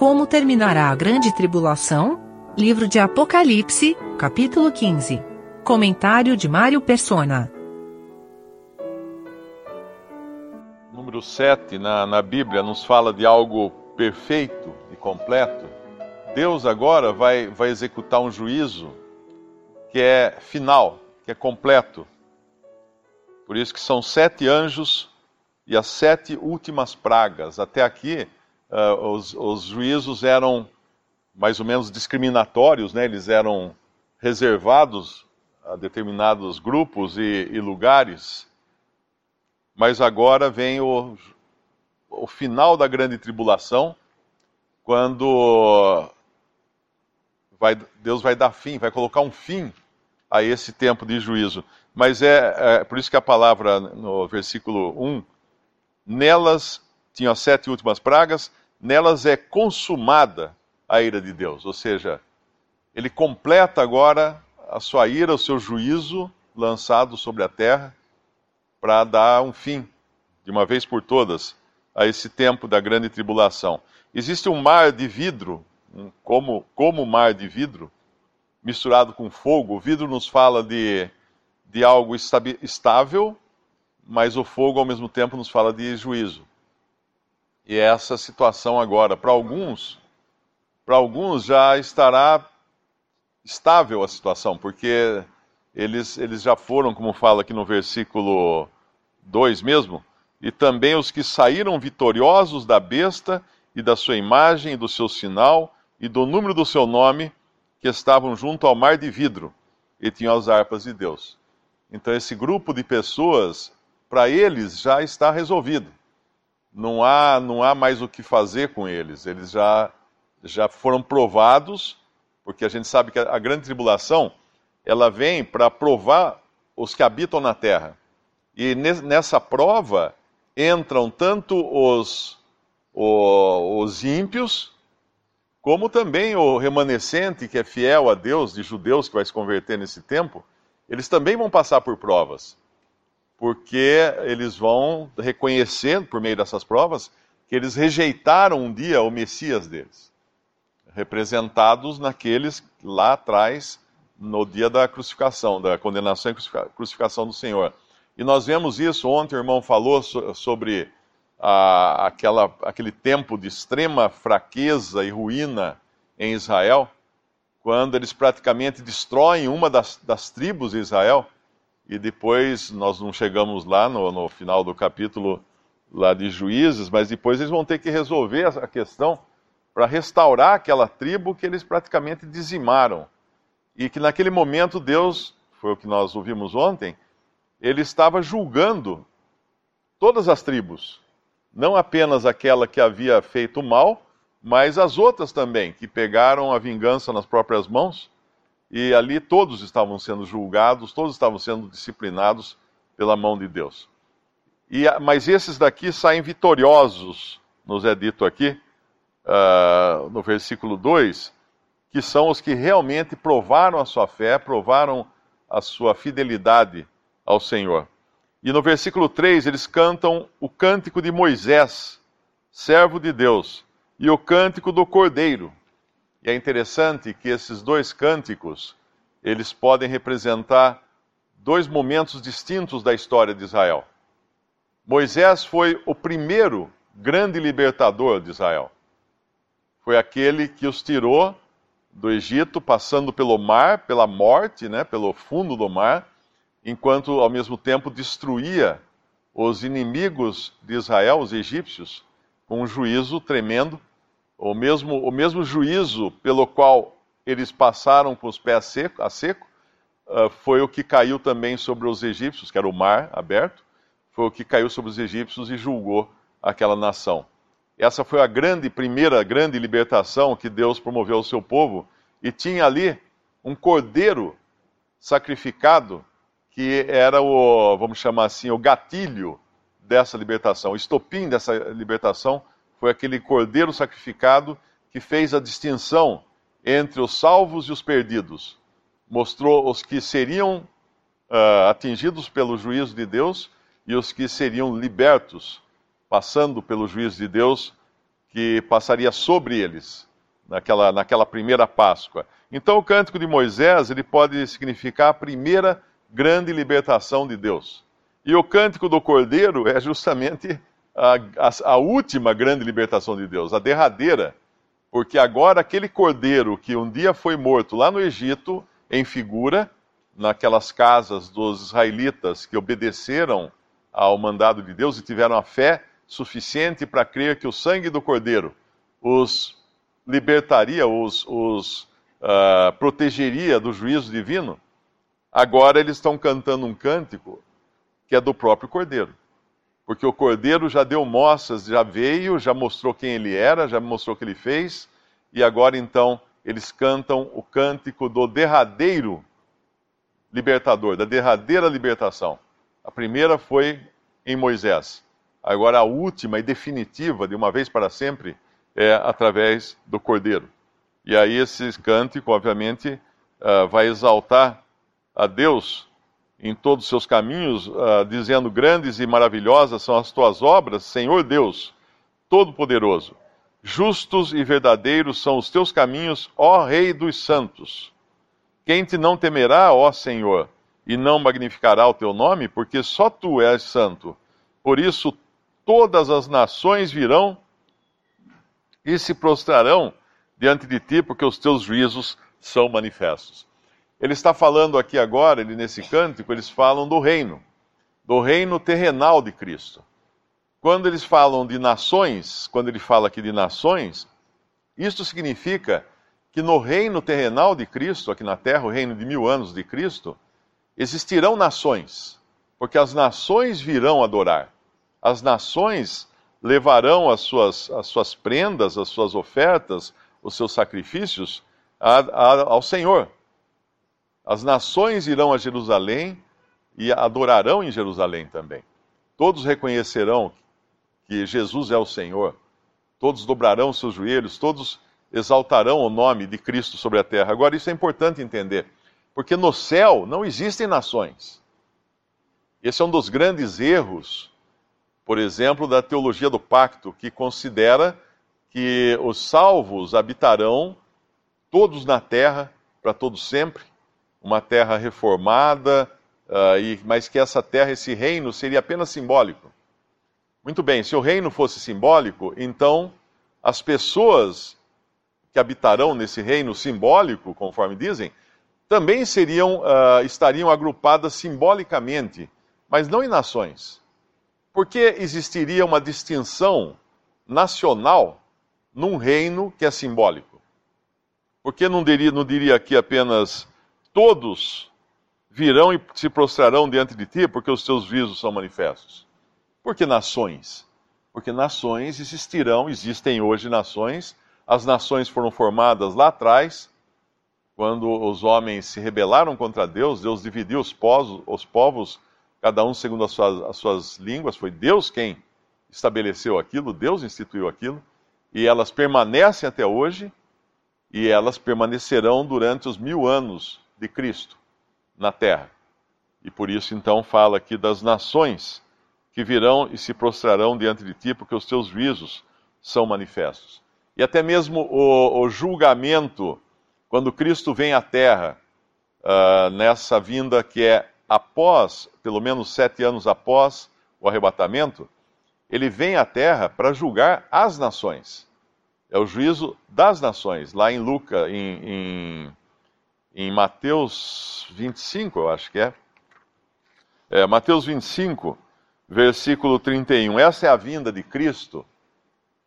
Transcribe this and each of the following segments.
Como terminará a grande tribulação? Livro de Apocalipse, capítulo 15. Comentário de Mário Persona. Número 7 na, na Bíblia nos fala de algo perfeito e completo. Deus agora vai, vai executar um juízo que é final, que é completo. Por isso que são sete anjos e as sete últimas pragas. Até aqui, uh, os, os, juízos eram mais ou menos discriminatórios, né? eles eram reservados a determinados grupos e, e lugares. Mas agora vem o, o final da grande tribulação, quando vai, Deus vai dar fim, vai colocar um fim a esse tempo de juízo. Mas é, é, por isso que a palavra no versículo 1, nelas tinham as sete últimas pragas, nelas é consumada a ira de Deus. Ou seja, ele completa agora a sua ira, o seu juízo lançado sobre a terra, para dar um fim, de uma vez por todas, a esse tempo da grande tribulação. Existe um mar de vidro, como, como mar de vidro, misturado com fogo. O vidro nos fala de, de algo estável, mas o fogo ao mesmo tempo nos fala de juízo. E é essa situação agora, para alguns, para alguns já estará estável a situação, porque eles, eles já foram, como fala aqui no versículo 2 mesmo, e também os que saíram vitoriosos da besta e da sua imagem e do seu sinal e do número do seu nome, que estavam junto ao mar de vidro e tinham as harpas de Deus. Então, esse grupo de pessoas, para eles, já está resolvido. Não há, não há mais o que fazer com eles. Eles já, já foram provados, porque a gente sabe que a, grande tribulação ela vem para provar os que habitam na terra. E nessa prova entram tanto os, os ímpios, como também o remanescente que é fiel a Deus, de judeus que vai se converter nesse tempo, eles também vão passar por provas, porque eles vão reconhecer, por meio dessas provas, que eles rejeitaram um dia o Messias deles, representados naqueles lá atrás, no dia da crucificação, da condenação e crucificação do Senhor. E nós vemos isso, ontem o irmão falou sobre a, aquela, aquele tempo de extrema fraqueza e ruína em Israel, quando eles praticamente destroem uma das, das tribos de Israel, e depois nós não chegamos lá no, no final do capítulo lá de Juízes, mas depois eles vão ter que resolver a questão para restaurar aquela tribo que eles praticamente dizimaram. E que naquele momento Deus, foi o que nós ouvimos ontem, ele estava julgando todas as tribos não apenas aquela que havia feito mal, mas as outras também, que pegaram a vingança nas próprias mãos, e ali todos estavam sendo julgados, todos estavam sendo disciplinados pela mão de Deus. E, mas esses daqui saem vitoriosos, nos é dito aqui, uh, no versículo 2, que são os que realmente provaram a sua fé, provaram a sua fidelidade ao Senhor. E no versículo 3 eles cantam o cântico de Moisés, servo de Deus, e o cântico do Cordeiro. E é interessante que esses dois cânticos, eles podem representar dois momentos distintos da história de Israel. Moisés foi o primeiro grande libertador de Israel. Foi aquele que os tirou do Egito, passando pelo mar, pela morte, né, pelo fundo do mar, enquanto ao mesmo tempo destruía os inimigos de Israel, os egípcios, com um juízo tremendo, o mesmo, o mesmo juízo pelo qual eles passaram com os pés seco, a seco, uh, foi o que caiu também sobre os egípcios, que era o mar aberto, foi o que caiu sobre os egípcios e julgou aquela nação. Essa foi a grande, primeira grande libertação que Deus promoveu ao seu povo, e tinha ali um cordeiro sacrificado que era o, vamos chamar assim, o gatilho dessa libertação. O estopim dessa libertação foi aquele cordeiro sacrificado que fez a distinção entre os salvos e os perdidos. Mostrou os que seriam uh, atingidos pelo juízo de Deus e os que seriam libertos, passando pelo juízo de Deus, que passaria sobre eles naquela, naquela primeira Páscoa. Então, o cântico de Moisés ele pode significar a primeira grande libertação de Deus. E o cântico do Cordeiro é justamente a, a, a última grande libertação de Deus, a derradeira, porque agora aquele cordeiro que um dia foi morto lá no Egito, em figura, naquelas casas dos israelitas que obedeceram ao mandado de Deus e tiveram a fé suficiente para crer que o sangue do cordeiro os libertaria, os, os uh, protegeria do juízo divino, agora eles estão cantando um cântico que é do próprio cordeiro porque o Cordeiro já deu mostras, já veio, já mostrou quem ele era, já mostrou o que ele fez, e agora então eles cantam o cântico do derradeiro libertador, da derradeira libertação. A primeira foi em Moisés, agora a última e definitiva, de uma vez para sempre, é através do Cordeiro. E aí esse cântico, obviamente, uh, vai exaltar a Deus em todos os seus caminhos, uh, dizendo: Grandes e maravilhosas são as tuas obras, Senhor Deus, Todo-Poderoso. Justos e verdadeiros são os teus caminhos, ó Rei dos Santos. Quem te não temerá, ó Senhor, e não magnificará o teu nome, porque só tu és santo. Por isso, todas as nações virão e se prostrarão diante de ti, porque os teus juízos são manifestos. Ele está falando aqui agora, ele, nesse cântico, eles falam do reino, do reino terrenal de Cristo. Quando eles falam de nações, quando ele fala aqui de nações, isto significa que no reino terrenal de Cristo, aqui na terra, o reino de mil anos de Cristo, existirão nações, porque as nações virão adorar. As nações levarão as suas, as suas prendas, as suas ofertas, os seus sacrifícios a, a, ao Senhor. As nações irão a Jerusalém e adorarão em Jerusalém também. Todos reconhecerão que Jesus é o Senhor. Todos dobrarão seus joelhos, todos exaltarão o nome de Cristo sobre a terra. Agora, isso é importante entender, porque no céu não existem nações. Esse é um dos grandes erros, por exemplo, da teologia do pacto, que considera que os salvos habitarão todos na terra para todos sempre, uma terra reformada, uh, e, mas que essa terra, esse reino, seria apenas simbólico. Muito bem, se o reino fosse simbólico, então as pessoas que habitarão nesse reino simbólico, conforme dizem, também seriam, uh, estariam agrupadas simbolicamente, mas não em nações. Por que existiria uma distinção nacional num reino que é simbólico? Por que não diria, não diria aqui apenas todos virão e se prostrarão diante de ti, porque os teus visos são manifestos. Por que nações? Porque nações existirão, existem hoje nações. As nações foram formadas lá atrás, quando os homens se rebelaram contra Deus, Deus dividiu os povos, os povos cada um segundo as suas, as suas línguas. Foi Deus quem estabeleceu aquilo, Deus instituiu aquilo, e elas permanecem até hoje, e elas permanecerão durante os mil anos de Cristo na terra. E por isso, então, fala aqui das nações que virão e se prostrarão diante de ti, porque os teus juízos são manifestos. E até mesmo o, o julgamento, quando Cristo vem à terra, uh, nessa vinda que é após, pelo menos sete anos após o arrebatamento, ele vem à terra para julgar as nações. É o juízo das nações. Lá em Lucas, em, em em Mateus 25, eu acho que é. é. Mateus 25, versículo 31. Essa é a vinda de Cristo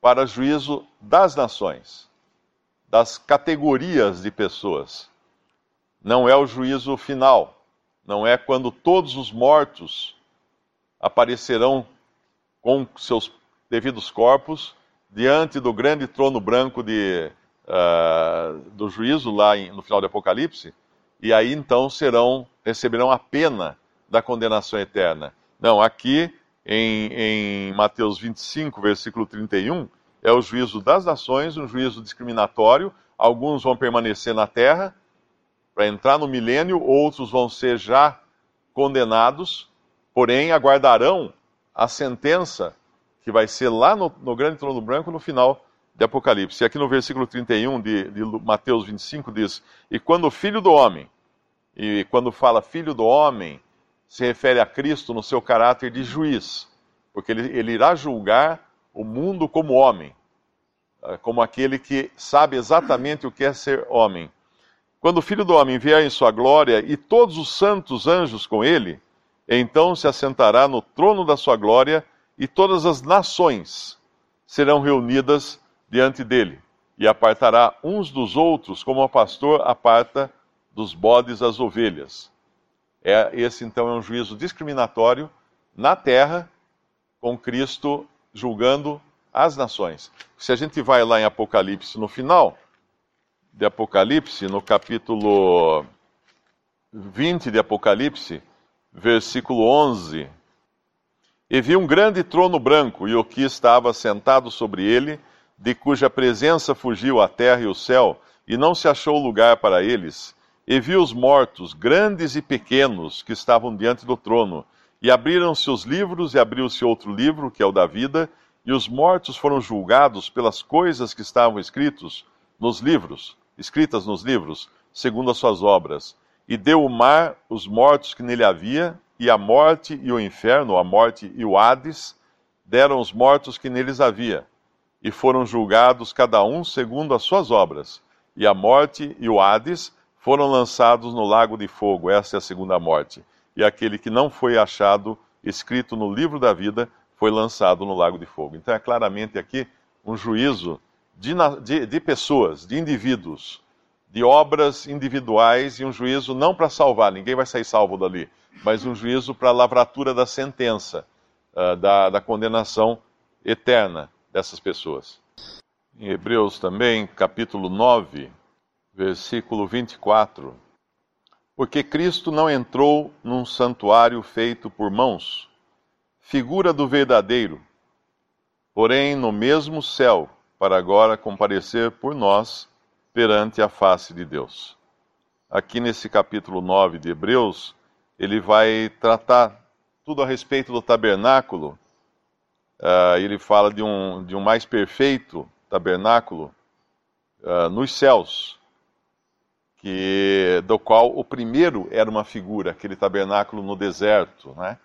para juízo das nações, das categorias de pessoas. Não é o juízo final, não é quando todos os mortos aparecerão com seus devidos corpos diante do grande trono branco de uh, do juízo lá em, no final do Apocalipse, e aí então serão receberão a pena da condenação eterna. Não, aqui em, em Mateus 25, versículo 31, é o juízo das nações, um juízo discriminatório. Alguns vão permanecer na terra para entrar no milênio, outros vão ser já condenados, porém aguardarão a sentença que vai ser lá no, no grande trono branco no final de Apocalipse. E aqui no versículo 31 de, de Mateus 25 diz: E quando o filho do homem, e quando fala filho do homem, se refere a Cristo no seu caráter de juiz, porque ele, ele irá julgar o mundo como homem, eh, como aquele que sabe exatamente o que é ser homem. Quando o filho do homem vier em sua glória e todos os santos anjos com ele, então se assentará no trono da sua glória e todas as nações serão reunidas diante dele, e apartará uns dos outros, como o pastor aparta dos bodes as ovelhas. É, esse então é um juízo discriminatório na terra, com Cristo julgando as nações. Se a gente vai lá em Apocalipse, no final de Apocalipse, no capítulo 20 de Apocalipse, versículo 11, e vi um grande trono branco, e o que estava sentado sobre ele, de cuja presença fugiu a terra e o céu, e não se achou lugar para eles. E vi os mortos, grandes e pequenos, que estavam diante do trono. E abriram-se os livros, e abriu-se outro livro, que é o da vida, e os mortos foram julgados pelas coisas que estavam escritos nos livros, escritas nos livros, segundo as suas obras. E deu o mar os mortos que nele havia, e a morte e o inferno, a morte e o Hades, deram os mortos que neles havia e foram julgados cada um segundo as suas obras. E a morte e o Hades foram lançados no lago de fogo. Essa é a segunda morte. E aquele que não foi achado escrito no livro da vida foi lançado no lago de fogo. Então é claramente aqui um juízo de, de, de pessoas, de indivíduos, de obras individuais e um juízo não para salvar, ninguém vai sair salvo dali, mas um juízo para a lavratura da sentença, uh, da, da condenação eterna dessas pessoas. Em Hebreus também, capítulo 9, versículo 24. Porque Cristo não entrou num santuário feito por mãos, figura do verdadeiro, porém no mesmo céu, para agora comparecer por nós perante a face de Deus. Aqui nesse capítulo 9 de Hebreus, ele vai tratar tudo a respeito do tabernáculo Uh, ele fala de um, de um mais perfeito tabernáculo uh, nos céus, que, do qual o primeiro era uma figura, aquele tabernáculo no deserto. Né?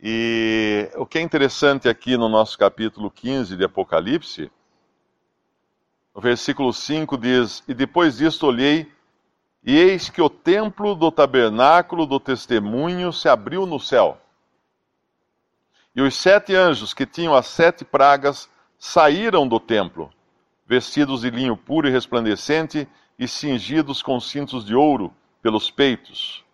E o que é interessante aqui no nosso capítulo 15 de Apocalipse, o versículo 5 diz: E depois disto olhei, e eis que o templo do tabernáculo do testemunho se abriu no céu e os sete anjos que tinham as sete pragas saíram do templo, vestidos de linho puro e resplandecente e cingidos com cintos de ouro pelos peitos.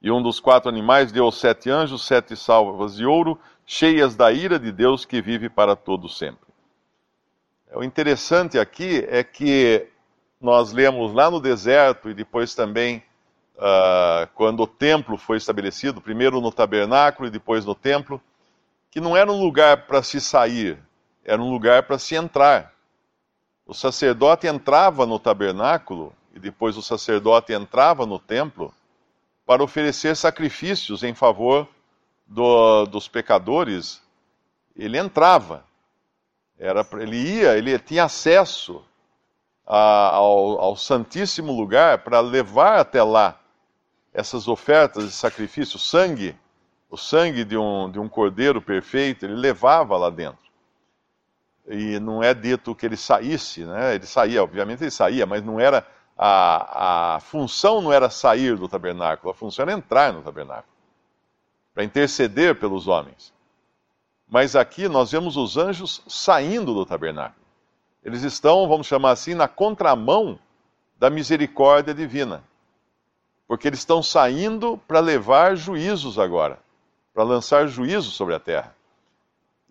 E um dos quatro animais deu aos sete anjos sete salvas de ouro, cheias da ira de Deus que vive para todo sempre. O interessante aqui é que nós lemos lá no deserto e depois também uh, quando o templo foi estabelecido, primeiro no tabernáculo e depois no templo, que não era um lugar para se sair, era um lugar para se entrar. O sacerdote entrava no tabernáculo e depois o sacerdote entrava no templo para oferecer sacrifícios em favor do, dos pecadores. Ele entrava, era, ele ia, ele tinha acesso a, ao, ao Santíssimo Lugar para levar até lá essas ofertas de sacrifício, sangue o sangue de um, de um cordeiro perfeito, ele levava lá dentro. E não é dito que ele saísse, né? Ele saía, obviamente ele saía, mas não era a, a função não era sair do tabernáculo, a função era entrar no tabernáculo para interceder pelos homens. Mas aqui nós vemos os anjos saindo do tabernáculo. Eles estão, vamos chamar assim, na contramão da misericórdia divina. Porque eles estão saindo para levar juízos agora para lançar juízo sobre a terra.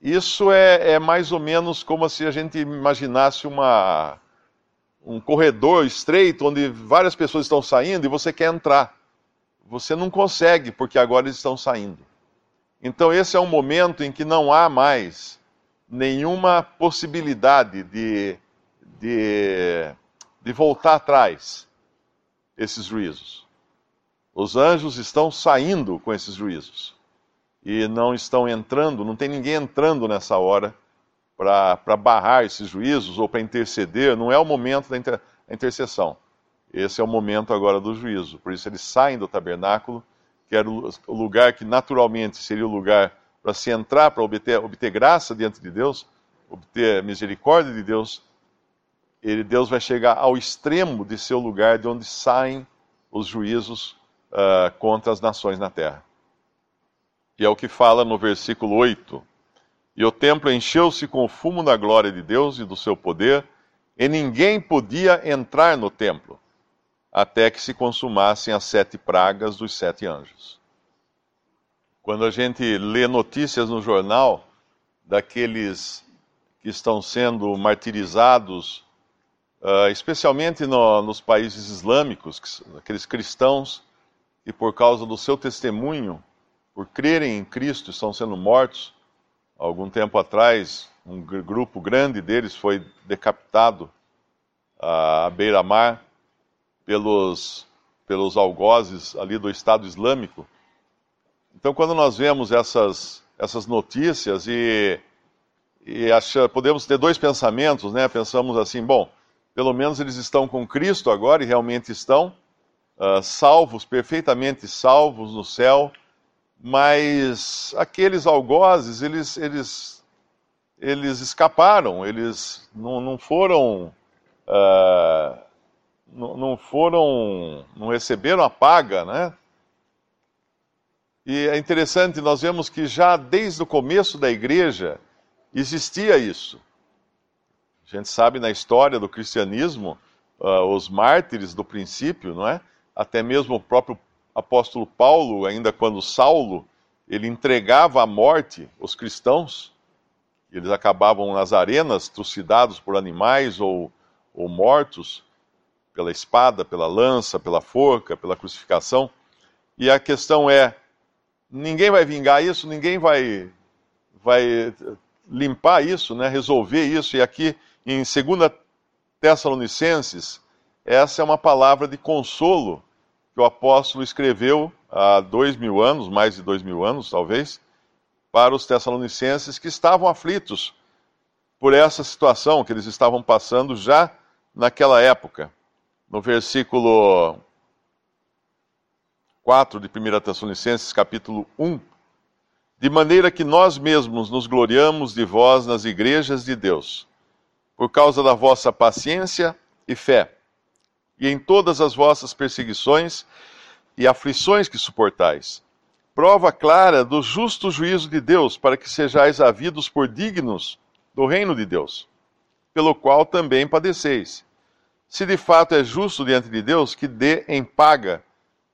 Isso é, é, mais ou menos como se a gente imaginasse uma, um corredor estreito onde várias pessoas estão saindo e você quer entrar. Você não consegue, porque agora eles estão saindo. Então, esse é um momento em que não há mais nenhuma possibilidade de, de, de voltar atrás esses juízos. Os anjos estão saindo com esses juízos e não estão entrando, não tem ninguém entrando nessa hora para barrar esses juízos ou para interceder, não é o momento da inter, intercessão. Esse é o momento agora do juízo. Por isso eles saem do tabernáculo, que era o lugar que naturalmente seria o lugar para se entrar, para obter, obter graça diante de Deus, obter misericórdia de Deus. Ele, Deus vai chegar ao extremo de seu lugar, de onde saem os juízos uh, contra as nações na terra. E é o que fala no versículo 8 e o templo encheu-se com o fumo da glória de Deus e do seu poder, e ninguém podia entrar no templo, até que se consumassem as sete pragas dos sete anjos. Quando a gente lê notícias no jornal daqueles que estão sendo martirizados, uh, especialmente no, nos países islâmicos, aqueles cristãos que, por causa do seu testemunho, por crerem em Cristo, estão sendo mortos, algum tempo atrás, um grupo grande deles foi decapitado à beira-mar pelos, pelos algozes ali do Estado Islâmico. Então, quando nós vemos essas, essas notícias e, e acha, podemos ter dois pensamentos, né? Pensamos assim, bom, pelo menos eles estão com Cristo agora e realmente estão uh, salvos, perfeitamente salvos no céu mas aqueles algozes, eles, eles, eles escaparam, eles não, não foram, uh, não, não foram, não receberam a paga, né? E é interessante, nós vemos que já desde o começo da igreja existia isso. A gente sabe na história do cristianismo, uh, os mártires do princípio, não é? Até mesmo o próprio apóstolo Paulo, ainda quando Saulo, ele entregava à morte os cristãos, eles acabavam nas arenas, trucidados por animais ou, ou mortos pela espada, pela lança, pela forca, pela crucificação. E a questão é: ninguém vai vingar isso, ninguém vai, vai limpar isso, né, resolver isso. E aqui em 2 Tessalonicenses, essa é uma palavra de consolo que o apóstolo escreveu há dois mil anos, mais de dois mil anos talvez, para os tessalonicenses que estavam aflitos por essa situação que eles estavam passando já naquela época. No versículo 4 de 1 Tessalonicenses, capítulo 1, de maneira que nós mesmos nos gloriamos de vós nas igrejas de Deus, por causa da vossa paciência e fé e em todas as vossas perseguições e aflições que suportais. Prova clara do justo juízo de Deus, para que sejais havidos por dignos do reino de Deus, pelo qual também padeceis. Se de fato é justo diante de Deus, que dê em paga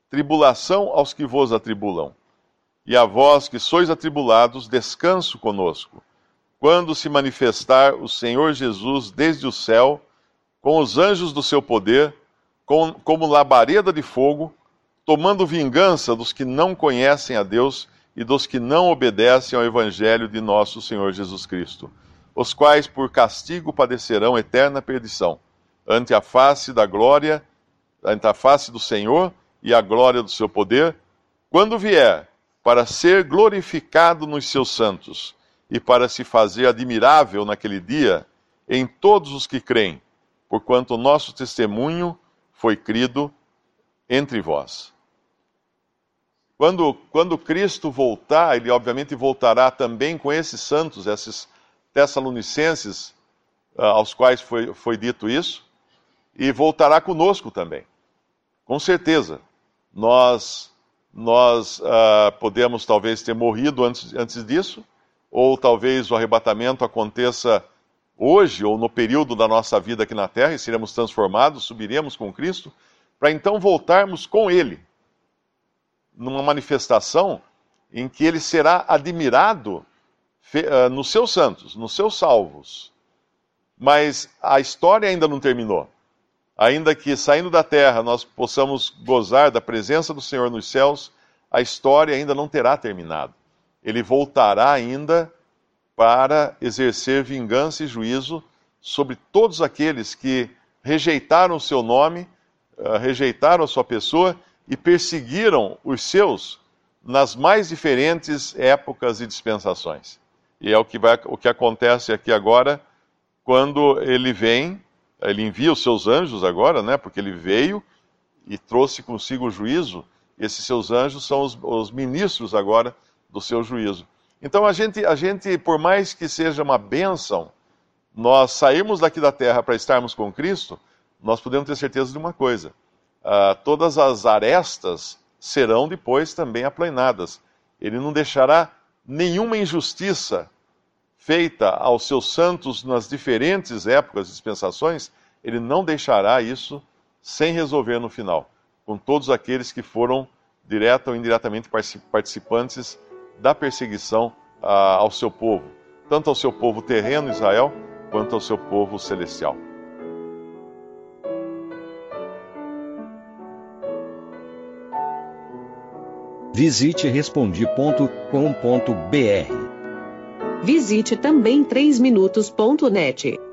tribulação aos que vos atribulam. E a vós que sois atribulados, descanso conosco, quando se manifestar o Senhor Jesus desde o céu, com os anjos do seu poder, com, como labareda de fogo, tomando vingança dos que não conhecem a Deus e dos que não obedecem ao Evangelho de nosso Senhor Jesus Cristo, os quais por castigo padecerão eterna perdição, ante a face da glória, ante a face do Senhor e a glória do seu poder, quando vier para ser glorificado nos seus santos e para se fazer admirável naquele dia em todos os que creem, porquanto o nosso testemunho foi crido entre vós. Quando, quando Cristo voltar, ele obviamente voltará também com esses santos, esses tessalonicenses uh, aos quais foi, foi dito isso, e voltará conosco também. Com certeza. Nós, nós uh, podemos talvez ter morrido antes, antes disso, ou talvez o arrebatamento aconteça hoje ou no período da nossa vida aqui na terra e seremos transformados, subiremos com Cristo, para então voltarmos com Ele, numa manifestação em que Ele será admirado uh, nos seus santos, nos seus salvos. Mas a história ainda não terminou. Ainda que saindo da terra nós possamos gozar da presença do Senhor nos céus, a história ainda não terá terminado. Ele voltará ainda para exercer vingança e juízo sobre todos aqueles que rejeitaram o seu nome, uh, rejeitaram a sua pessoa e perseguiram os seus nas mais diferentes épocas e dispensações. E é o que, vai, o que acontece aqui agora, quando ele vem, ele envia os seus anjos agora, né? Porque ele veio e trouxe consigo o juízo. Esses seus anjos são os, os ministros agora do seu juízo. Então a gente, a gente, por mais que seja uma bênção, nós sairmos daqui da terra para estarmos com Cristo, nós podemos ter certeza de uma coisa: uh, todas as arestas serão depois também aplainadas. Ele não deixará nenhuma injustiça feita aos seus santos nas diferentes épocas e dispensações, ele não deixará isso sem resolver no final, com todos aqueles que foram direta ou indiretamente participantes da perseguição ah, ao seu povo, tanto ao seu povo terreno, Israel, quanto ao seu povo celestial. Visite respondi.com.br. Visite também 3minutos.net.